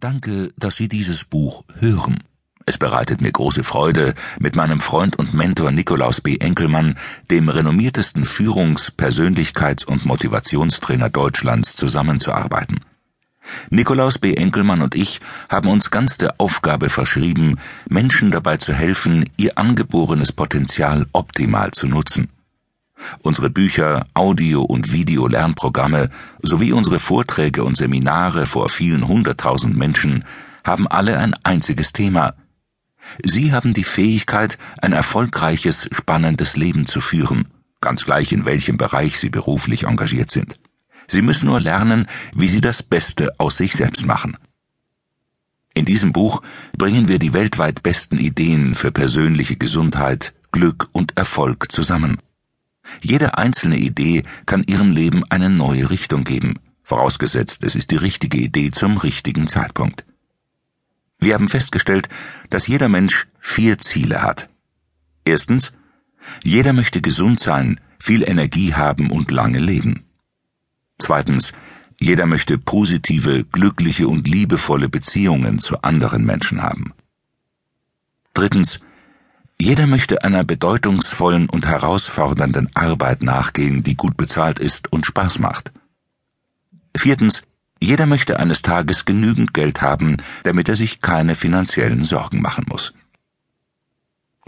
Danke, dass Sie dieses Buch hören. Es bereitet mir große Freude, mit meinem Freund und Mentor Nikolaus B. Enkelmann, dem renommiertesten Führungs-, Persönlichkeits- und Motivationstrainer Deutschlands, zusammenzuarbeiten. Nikolaus B. Enkelmann und ich haben uns ganz der Aufgabe verschrieben, Menschen dabei zu helfen, ihr angeborenes Potenzial optimal zu nutzen. Unsere Bücher, Audio- und Video-Lernprogramme sowie unsere Vorträge und Seminare vor vielen hunderttausend Menschen haben alle ein einziges Thema. Sie haben die Fähigkeit, ein erfolgreiches, spannendes Leben zu führen, ganz gleich in welchem Bereich Sie beruflich engagiert sind. Sie müssen nur lernen, wie Sie das Beste aus sich selbst machen. In diesem Buch bringen wir die weltweit besten Ideen für persönliche Gesundheit, Glück und Erfolg zusammen. Jede einzelne Idee kann Ihrem Leben eine neue Richtung geben, vorausgesetzt es ist die richtige Idee zum richtigen Zeitpunkt. Wir haben festgestellt, dass jeder Mensch vier Ziele hat. Erstens, jeder möchte gesund sein, viel Energie haben und lange leben. Zweitens, jeder möchte positive, glückliche und liebevolle Beziehungen zu anderen Menschen haben. Drittens, jeder möchte einer bedeutungsvollen und herausfordernden Arbeit nachgehen, die gut bezahlt ist und Spaß macht. Viertens, jeder möchte eines Tages genügend Geld haben, damit er sich keine finanziellen Sorgen machen muss.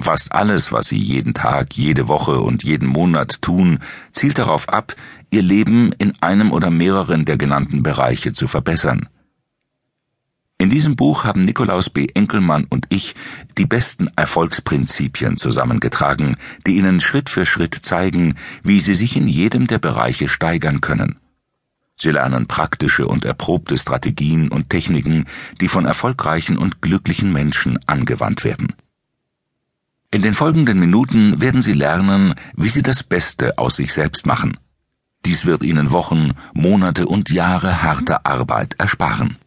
Fast alles, was Sie jeden Tag, jede Woche und jeden Monat tun, zielt darauf ab, Ihr Leben in einem oder mehreren der genannten Bereiche zu verbessern. In diesem Buch haben Nikolaus B. Enkelmann und ich die besten Erfolgsprinzipien zusammengetragen, die Ihnen Schritt für Schritt zeigen, wie Sie sich in jedem der Bereiche steigern können. Sie lernen praktische und erprobte Strategien und Techniken, die von erfolgreichen und glücklichen Menschen angewandt werden. In den folgenden Minuten werden Sie lernen, wie Sie das Beste aus sich selbst machen. Dies wird Ihnen Wochen, Monate und Jahre harter Arbeit ersparen.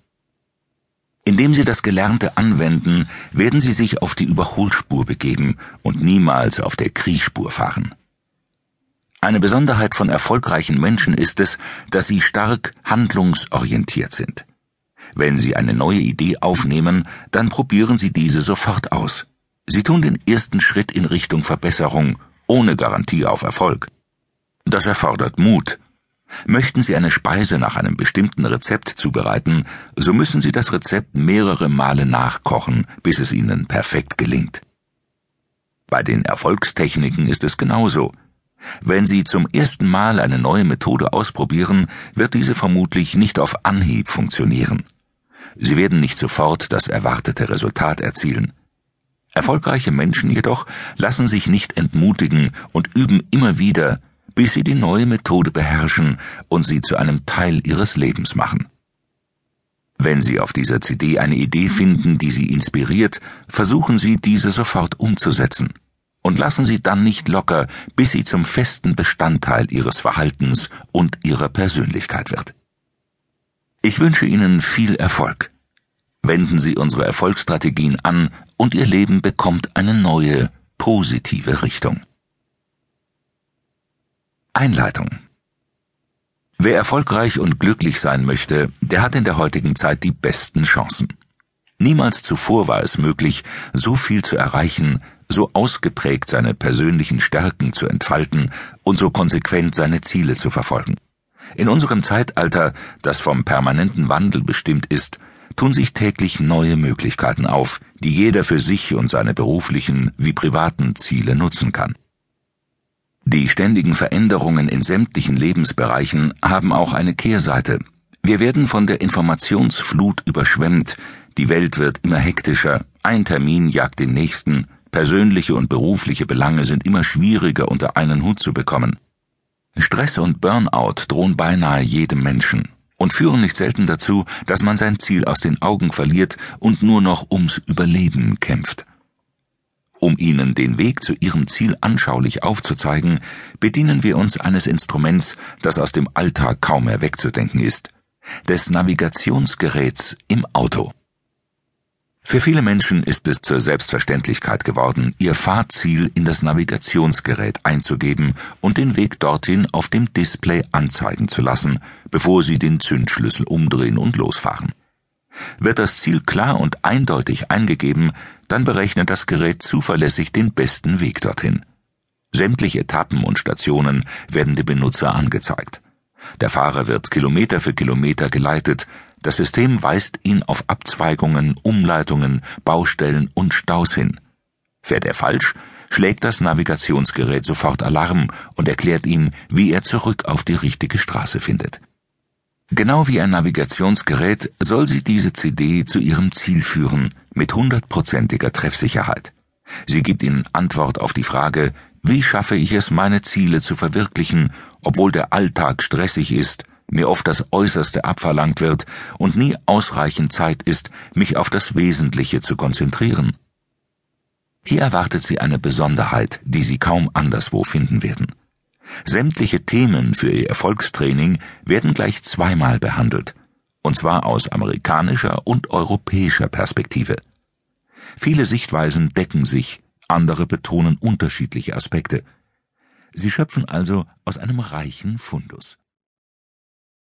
Indem Sie das Gelernte anwenden, werden Sie sich auf die Überholspur begeben und niemals auf der Kriechspur fahren. Eine Besonderheit von erfolgreichen Menschen ist es, dass sie stark handlungsorientiert sind. Wenn Sie eine neue Idee aufnehmen, dann probieren Sie diese sofort aus. Sie tun den ersten Schritt in Richtung Verbesserung, ohne Garantie auf Erfolg. Das erfordert Mut, Möchten Sie eine Speise nach einem bestimmten Rezept zubereiten, so müssen Sie das Rezept mehrere Male nachkochen, bis es Ihnen perfekt gelingt. Bei den Erfolgstechniken ist es genauso. Wenn Sie zum ersten Mal eine neue Methode ausprobieren, wird diese vermutlich nicht auf Anhieb funktionieren. Sie werden nicht sofort das erwartete Resultat erzielen. Erfolgreiche Menschen jedoch lassen sich nicht entmutigen und üben immer wieder, bis sie die neue Methode beherrschen und sie zu einem Teil ihres Lebens machen. Wenn Sie auf dieser CD eine Idee finden, die Sie inspiriert, versuchen Sie, diese sofort umzusetzen. Und lassen Sie dann nicht locker, bis sie zum festen Bestandteil Ihres Verhaltens und Ihrer Persönlichkeit wird. Ich wünsche Ihnen viel Erfolg. Wenden Sie unsere Erfolgsstrategien an und Ihr Leben bekommt eine neue, positive Richtung. Einleitung Wer erfolgreich und glücklich sein möchte, der hat in der heutigen Zeit die besten Chancen. Niemals zuvor war es möglich, so viel zu erreichen, so ausgeprägt seine persönlichen Stärken zu entfalten und so konsequent seine Ziele zu verfolgen. In unserem Zeitalter, das vom permanenten Wandel bestimmt ist, tun sich täglich neue Möglichkeiten auf, die jeder für sich und seine beruflichen wie privaten Ziele nutzen kann. Die ständigen Veränderungen in sämtlichen Lebensbereichen haben auch eine Kehrseite. Wir werden von der Informationsflut überschwemmt, die Welt wird immer hektischer, ein Termin jagt den nächsten, persönliche und berufliche Belange sind immer schwieriger unter einen Hut zu bekommen. Stress und Burnout drohen beinahe jedem Menschen und führen nicht selten dazu, dass man sein Ziel aus den Augen verliert und nur noch ums Überleben kämpft. Um Ihnen den Weg zu Ihrem Ziel anschaulich aufzuzeigen, bedienen wir uns eines Instruments, das aus dem Alltag kaum mehr wegzudenken ist, des Navigationsgeräts im Auto. Für viele Menschen ist es zur Selbstverständlichkeit geworden, ihr Fahrziel in das Navigationsgerät einzugeben und den Weg dorthin auf dem Display anzeigen zu lassen, bevor sie den Zündschlüssel umdrehen und losfahren. Wird das Ziel klar und eindeutig eingegeben, dann berechnet das Gerät zuverlässig den besten Weg dorthin. Sämtliche Etappen und Stationen werden dem Benutzer angezeigt. Der Fahrer wird Kilometer für Kilometer geleitet, das System weist ihn auf Abzweigungen, Umleitungen, Baustellen und Staus hin. Fährt er falsch, schlägt das Navigationsgerät sofort Alarm und erklärt ihm, wie er zurück auf die richtige Straße findet. Genau wie ein Navigationsgerät soll sie diese CD zu ihrem Ziel führen, mit hundertprozentiger Treffsicherheit. Sie gibt Ihnen Antwort auf die Frage, wie schaffe ich es, meine Ziele zu verwirklichen, obwohl der Alltag stressig ist, mir oft das Äußerste abverlangt wird und nie ausreichend Zeit ist, mich auf das Wesentliche zu konzentrieren. Hier erwartet Sie eine Besonderheit, die Sie kaum anderswo finden werden. Sämtliche Themen für ihr Erfolgstraining werden gleich zweimal behandelt, und zwar aus amerikanischer und europäischer Perspektive. Viele Sichtweisen decken sich, andere betonen unterschiedliche Aspekte. Sie schöpfen also aus einem reichen Fundus